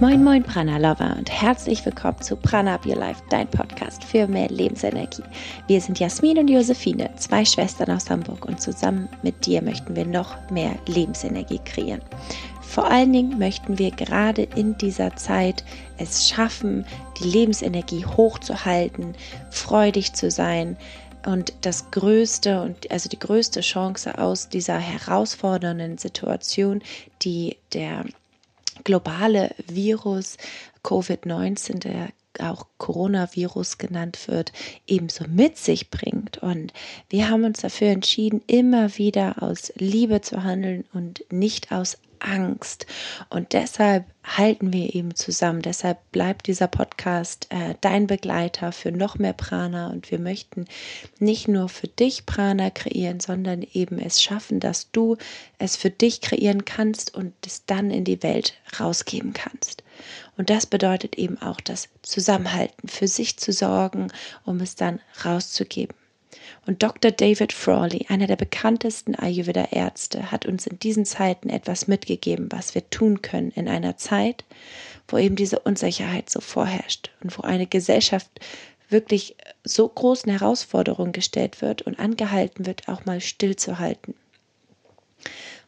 Moin Moin Prana Lover und herzlich willkommen zu Prana Up Your Life, dein Podcast für mehr Lebensenergie. Wir sind Jasmin und Josephine, zwei Schwestern aus Hamburg und zusammen mit dir möchten wir noch mehr Lebensenergie kreieren. Vor allen Dingen möchten wir gerade in dieser Zeit es schaffen, die Lebensenergie hochzuhalten, freudig zu sein, und das größte und also die größte Chance aus dieser herausfordernden Situation, die der globale Virus Covid-19, der auch Coronavirus genannt wird, ebenso mit sich bringt. Und wir haben uns dafür entschieden, immer wieder aus Liebe zu handeln und nicht aus Angst. Und deshalb halten wir eben zusammen. Deshalb bleibt dieser Podcast äh, dein Begleiter für noch mehr Prana. Und wir möchten nicht nur für dich Prana kreieren, sondern eben es schaffen, dass du es für dich kreieren kannst und es dann in die Welt rausgeben kannst. Und das bedeutet eben auch das Zusammenhalten, für sich zu sorgen, um es dann rauszugeben. Und Dr. David Frawley, einer der bekanntesten Ayurveda-Ärzte, hat uns in diesen Zeiten etwas mitgegeben, was wir tun können in einer Zeit, wo eben diese Unsicherheit so vorherrscht und wo eine Gesellschaft wirklich so großen Herausforderungen gestellt wird und angehalten wird, auch mal stillzuhalten.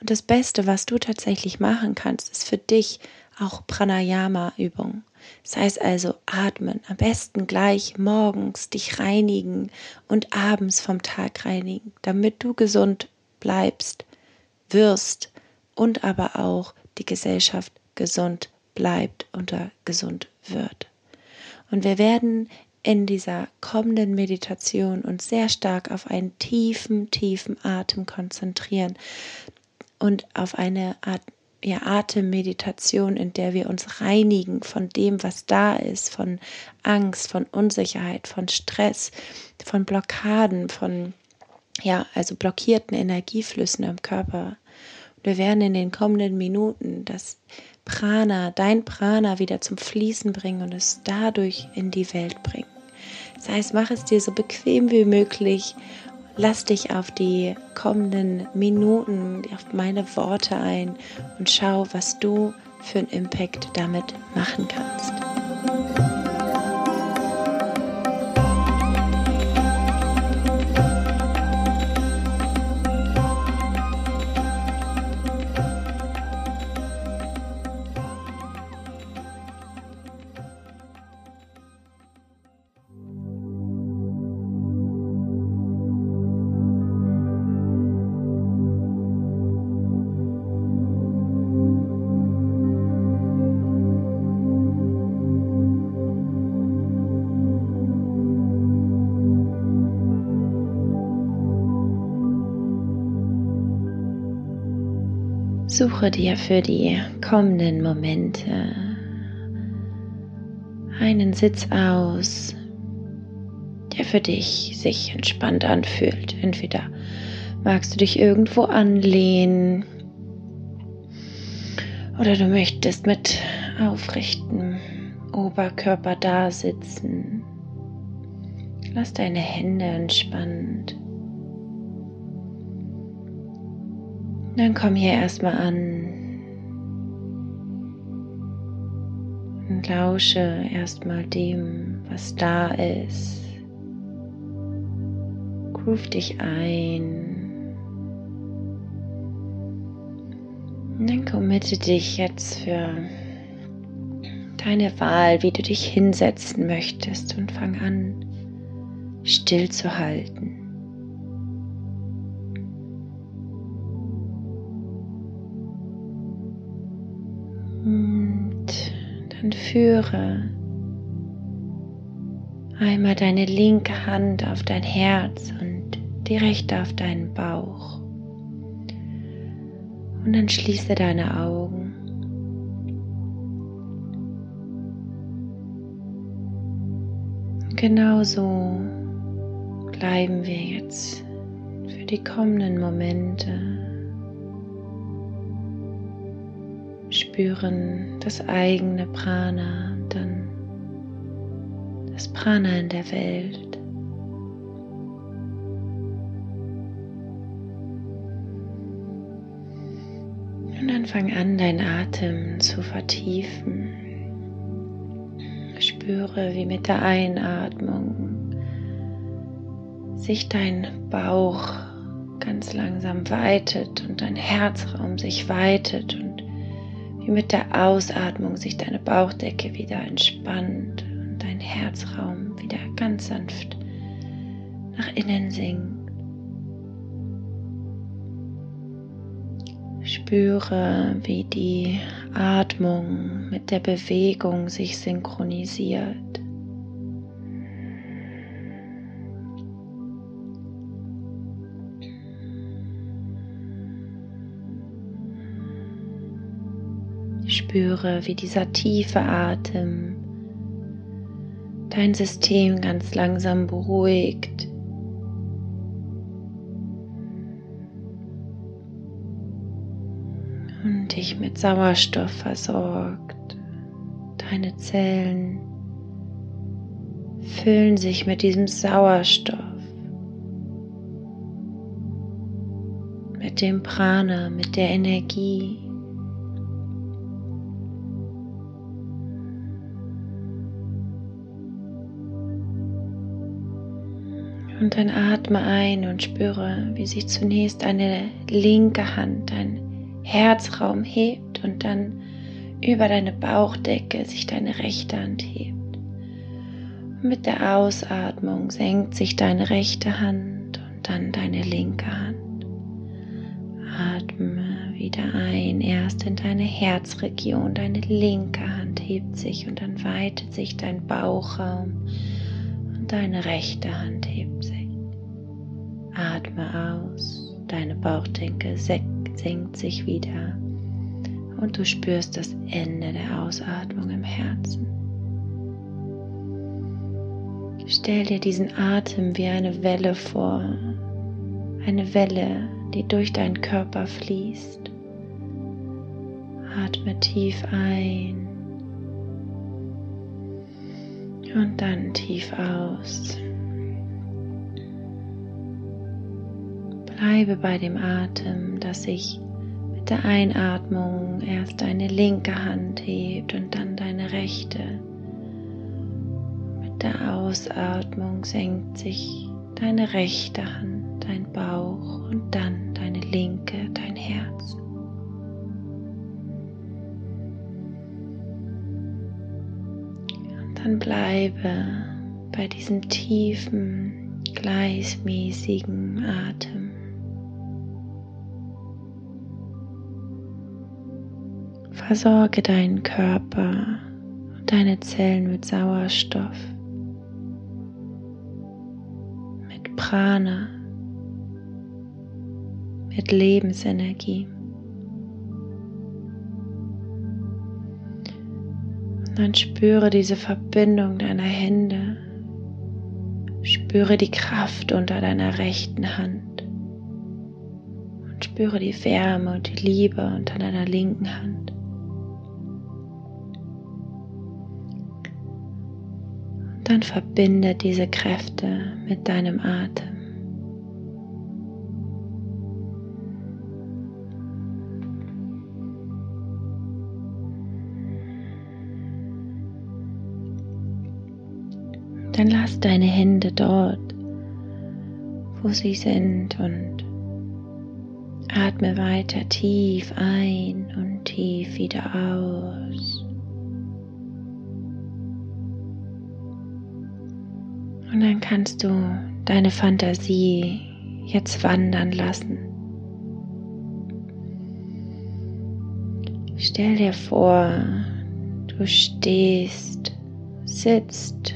Und das Beste, was du tatsächlich machen kannst, ist für dich auch Pranayama-Übungen. Das heißt also atmen, am besten gleich morgens dich reinigen und abends vom Tag reinigen, damit du gesund bleibst, wirst und aber auch die Gesellschaft gesund bleibt und gesund wird. Und wir werden in dieser kommenden Meditation uns sehr stark auf einen tiefen, tiefen Atem konzentrieren und auf eine Art ja, Atemmeditation, in der wir uns reinigen von dem, was da ist, von Angst, von Unsicherheit, von Stress, von Blockaden, von ja, also blockierten Energieflüssen im Körper. Wir werden in den kommenden Minuten das Prana, dein Prana wieder zum Fließen bringen und es dadurch in die Welt bringen. Das heißt, mach es dir so bequem wie möglich Lass dich auf die kommenden Minuten, auf meine Worte ein und schau, was du für einen Impact damit machen kannst. Suche dir für die kommenden Momente einen Sitz aus, der für dich sich entspannt anfühlt. Entweder magst du dich irgendwo anlehnen oder du möchtest mit aufrichtem Oberkörper da sitzen. Lass deine Hände entspannt Dann komm hier erstmal an und lausche erstmal dem, was da ist. Groove dich ein. Und dann committe dich jetzt für deine Wahl, wie du dich hinsetzen möchtest und fang an, still zu halten. Und führe einmal deine linke Hand auf dein Herz und die rechte auf deinen Bauch. Und dann schließe deine Augen. Genauso bleiben wir jetzt für die kommenden Momente. Spüren das eigene Prana, dann das Prana in der Welt. Und dann fang an, deinen Atem zu vertiefen. Spüre, wie mit der Einatmung sich dein Bauch ganz langsam weitet und dein Herzraum sich weitet und wie mit der Ausatmung sich deine Bauchdecke wieder entspannt und dein Herzraum wieder ganz sanft nach innen sinkt. Spüre, wie die Atmung mit der Bewegung sich synchronisiert. Spüre, wie dieser tiefe Atem dein System ganz langsam beruhigt. Und dich mit Sauerstoff versorgt. Deine Zellen füllen sich mit diesem Sauerstoff, mit dem Prana, mit der Energie. Und dann atme ein und spüre, wie sich zunächst eine linke Hand, dein Herzraum hebt und dann über deine Bauchdecke sich deine rechte Hand hebt. Und mit der Ausatmung senkt sich deine rechte Hand und dann deine linke Hand. Atme wieder ein, erst in deine Herzregion, deine linke Hand hebt sich und dann weitet sich dein Bauchraum deine rechte Hand hebt. Atme aus, deine Bauchdecke senkt sich wieder und du spürst das Ende der Ausatmung im Herzen. Stell dir diesen Atem wie eine Welle vor, eine Welle, die durch deinen Körper fließt. Atme tief ein und dann tief aus. Bleibe bei dem Atem, dass sich mit der Einatmung erst deine linke Hand hebt und dann deine rechte. Mit der Ausatmung senkt sich deine rechte Hand, dein Bauch und dann deine linke, dein Herz. dann bleibe bei diesem tiefen, gleichmäßigen Atem. Versorge deinen Körper und deine Zellen mit Sauerstoff, mit Prana, mit Lebensenergie. Dann spüre diese Verbindung deiner Hände. Spüre die Kraft unter deiner rechten Hand. Und spüre die Wärme und die Liebe unter deiner linken Hand. Dann verbinde diese Kräfte mit deinem Atem. dann lass deine Hände dort, wo sie sind und atme weiter tief ein und tief wieder aus. Und dann kannst du deine Fantasie jetzt wandern lassen. Stell dir vor, du stehst, sitzt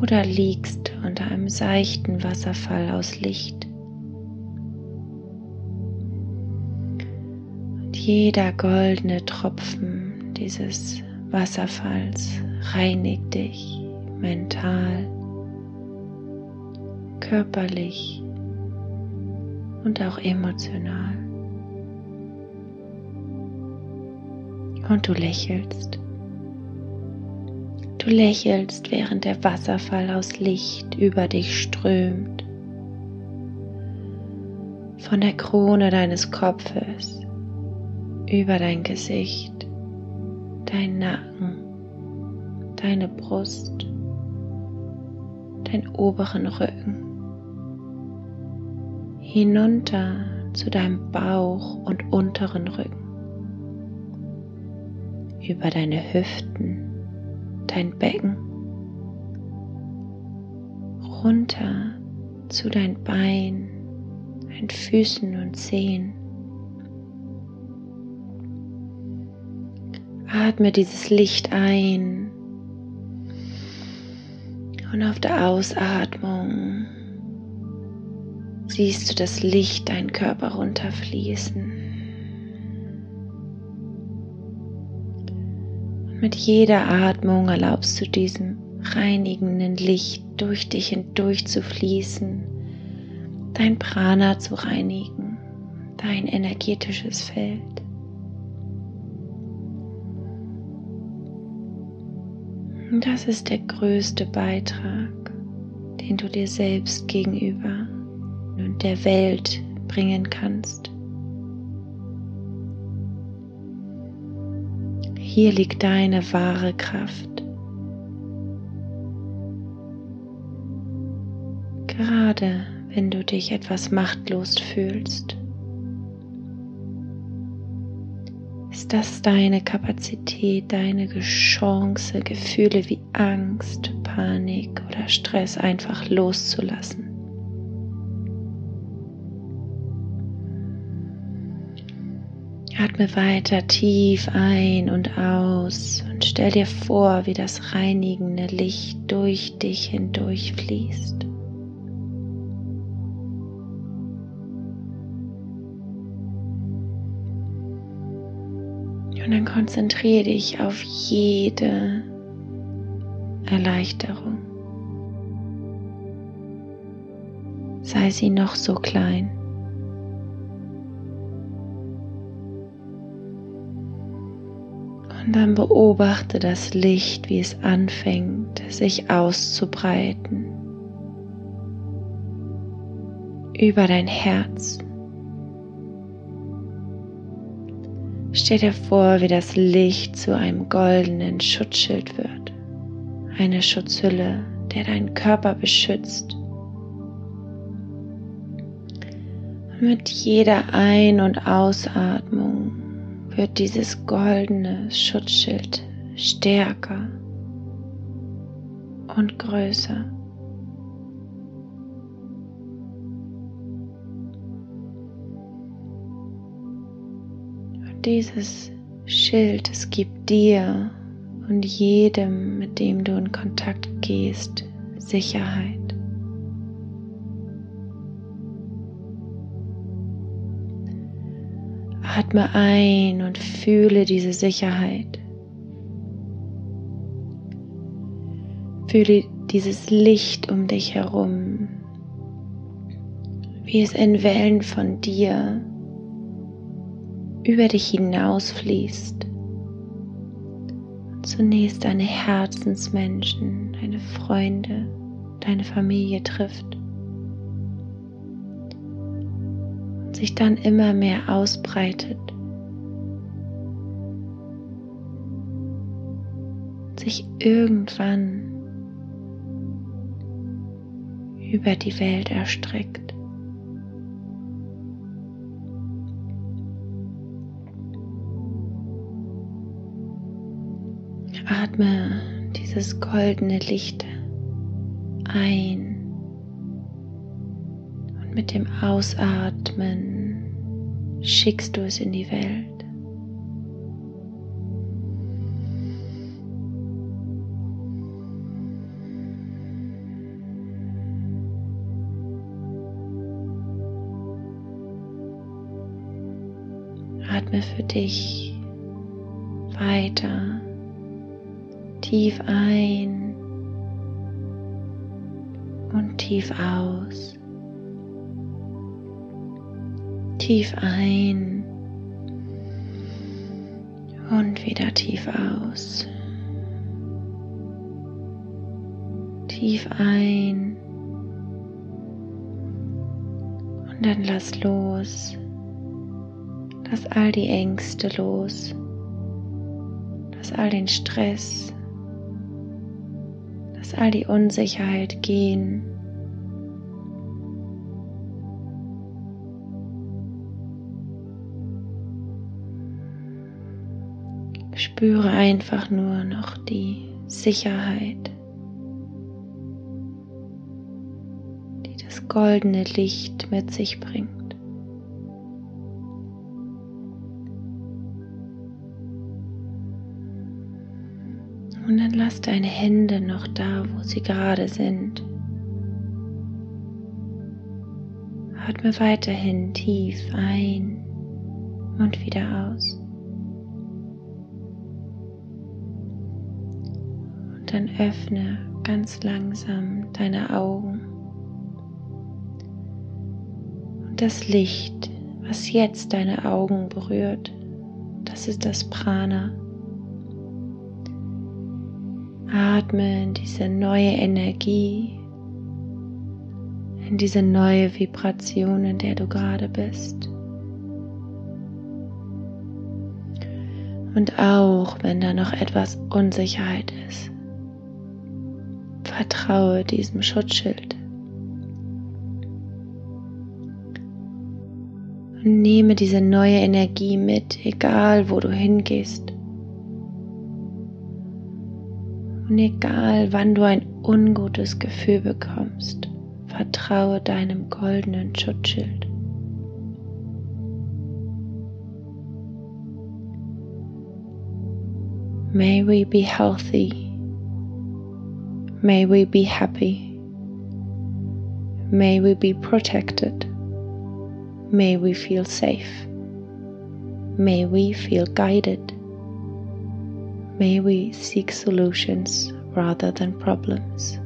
oder liegst unter einem seichten Wasserfall aus Licht. Und jeder goldene Tropfen dieses Wasserfalls reinigt dich mental, körperlich und auch emotional. Und du lächelst. Du lächelst, während der Wasserfall aus Licht über dich strömt. Von der Krone deines Kopfes über dein Gesicht, dein Nacken, deine Brust, deinen oberen Rücken, hinunter zu deinem Bauch und unteren Rücken, über deine Hüften, dein Becken, runter zu deinen Beinen, deinen Füßen und Zehen. Atme dieses Licht ein. Und auf der Ausatmung siehst du das Licht deinen Körper runterfließen. Und mit jeder Atmung erlaubst du diesem reinigenden Licht durch dich hindurch zu fließen, dein Prana zu reinigen, dein energetisches Feld. Und das ist der größte Beitrag, den du dir selbst gegenüber der Welt bringen kannst. Hier liegt deine wahre Kraft. Gerade wenn du dich etwas machtlos fühlst, ist das deine Kapazität, deine Chance, Gefühle wie Angst, Panik oder Stress einfach loszulassen. Atme weiter tief ein und aus und stell dir vor, wie das reinigende Licht durch dich hindurch fließt. Und dann konzentriere dich auf jede Erleichterung. Sei sie noch so klein. Und dann beobachte das Licht, wie es anfängt, sich auszubreiten über dein Herz. Stell dir vor, wie das Licht zu einem goldenen Schutzschild wird, eine Schutzhülle, der deinen Körper beschützt. Mit jeder Ein- und Ausatmung wird dieses goldene Schutzschild stärker und größer. Und dieses Schild, es gibt dir und jedem, mit dem du in Kontakt gehst, Sicherheit. Atme ein und fühle diese Sicherheit. Fühle dieses Licht um dich herum, wie es in Wellen von dir über dich hinausfließt. Zunächst deine Herzensmenschen, deine Freunde, deine Familie trifft. Sich dann immer mehr ausbreitet, sich irgendwann über die Welt erstreckt. Atme dieses goldene Licht ein mit dem Ausatmen schickst du es in die Welt. Atme für dich weiter tief ein und tief aus. Tief ein und wieder tief aus. Tief ein und dann lass los. Lass all die Ängste los. Lass all den Stress Lass all die Unsicherheit gehen. Spüre einfach nur noch die Sicherheit, die das goldene Licht mit sich bringt. Und dann lass deine Hände noch da, wo sie gerade sind. Atme weiterhin tief ein und wieder aus. Dann öffne ganz langsam deine Augen. Und das Licht, was jetzt deine Augen berührt, das ist das Prana. Atme in diese neue Energie, in diese neue Vibration, in der du gerade bist. Und auch wenn da noch etwas Unsicherheit ist, vertraue diesem Schutzschild. Und nehme diese neue Energie mit, egal wo du hingehst. Und egal wann du ein ungutes Gefühl bekommst, vertraue deinem goldenen Schutzschild. May we be healthy. May we be happy. May we be protected. May we feel safe. May we feel guided. May we seek solutions rather than problems.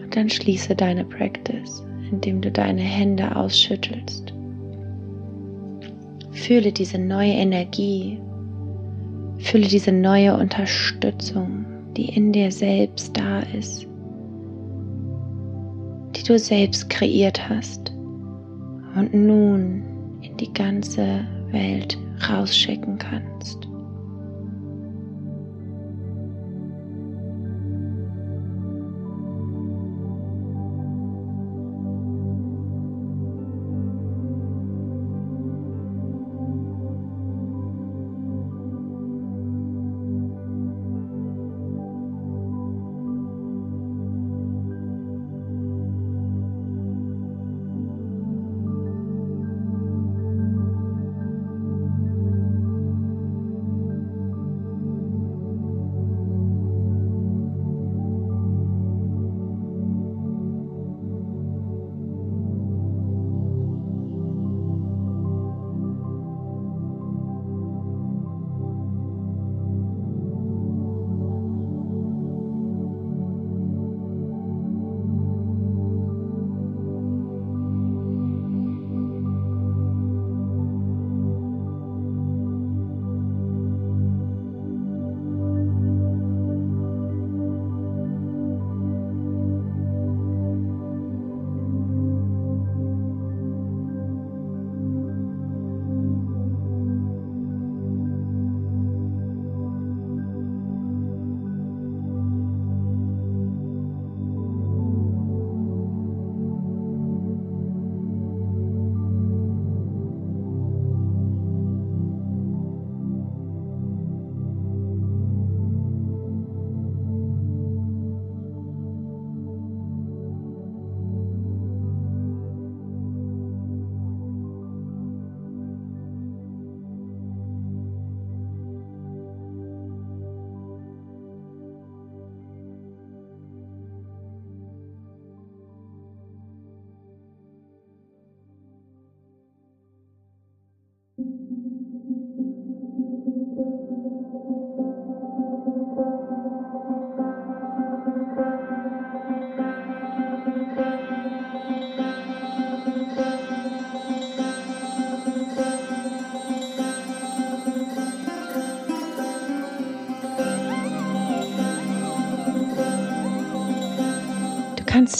Und dann schließe deine Practice, indem du deine Hände ausschüttelst. Fühle diese neue Energie, fühle diese neue Unterstützung, die in dir selbst da ist, die du selbst kreiert hast und nun in die ganze Welt rausschicken kannst.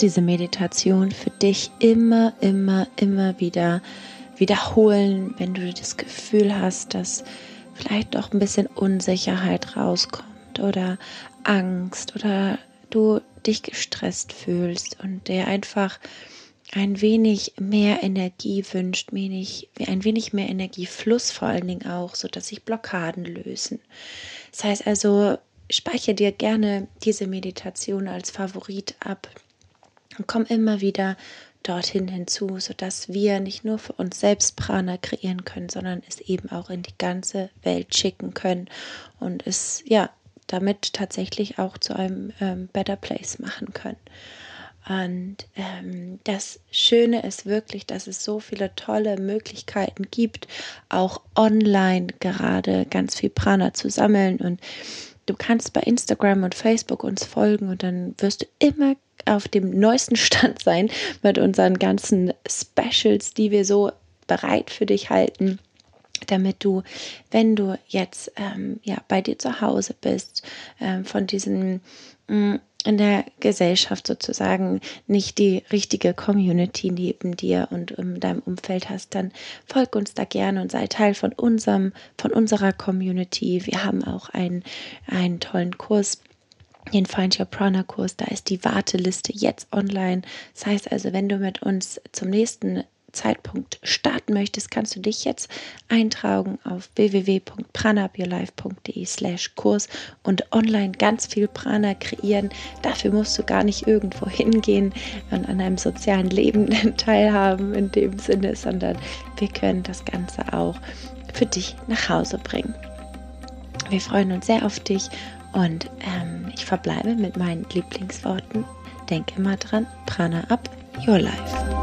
Diese Meditation für dich immer, immer, immer wieder wiederholen, wenn du das Gefühl hast, dass vielleicht doch ein bisschen Unsicherheit rauskommt oder Angst oder du dich gestresst fühlst und der einfach ein wenig mehr Energie wünscht, wenig, ein wenig mehr Energiefluss vor allen Dingen auch, sodass sich Blockaden lösen. Das heißt also, speichere dir gerne diese Meditation als Favorit ab und komm immer wieder dorthin hinzu, sodass wir nicht nur für uns selbst Prana kreieren können, sondern es eben auch in die ganze Welt schicken können und es ja damit tatsächlich auch zu einem ähm, Better Place machen können. Und ähm, das Schöne ist wirklich, dass es so viele tolle Möglichkeiten gibt, auch online gerade ganz viel Prana zu sammeln. Und du kannst bei Instagram und Facebook uns folgen und dann wirst du immer auf dem neuesten Stand sein mit unseren ganzen Specials, die wir so bereit für dich halten damit du, wenn du jetzt ähm, ja bei dir zu Hause bist, ähm, von diesen mh, mm, in der Gesellschaft sozusagen nicht die richtige Community neben dir und in deinem Umfeld hast, dann folg uns da gerne und sei Teil von unserem, von unserer Community. Wir haben auch einen, einen tollen Kurs den Find Your Prana Kurs, da ist die Warteliste jetzt online. Das heißt also, wenn du mit uns zum nächsten Zeitpunkt starten möchtest, kannst du dich jetzt eintragen auf www.pranaupyourlife.de slash Kurs und online ganz viel Prana kreieren. Dafür musst du gar nicht irgendwo hingehen und an einem sozialen Leben teilhaben in dem Sinne, sondern wir können das Ganze auch für dich nach Hause bringen. Wir freuen uns sehr auf dich und ähm, ich verbleibe mit meinen Lieblingsworten. Denk immer dran, Prana up, your life.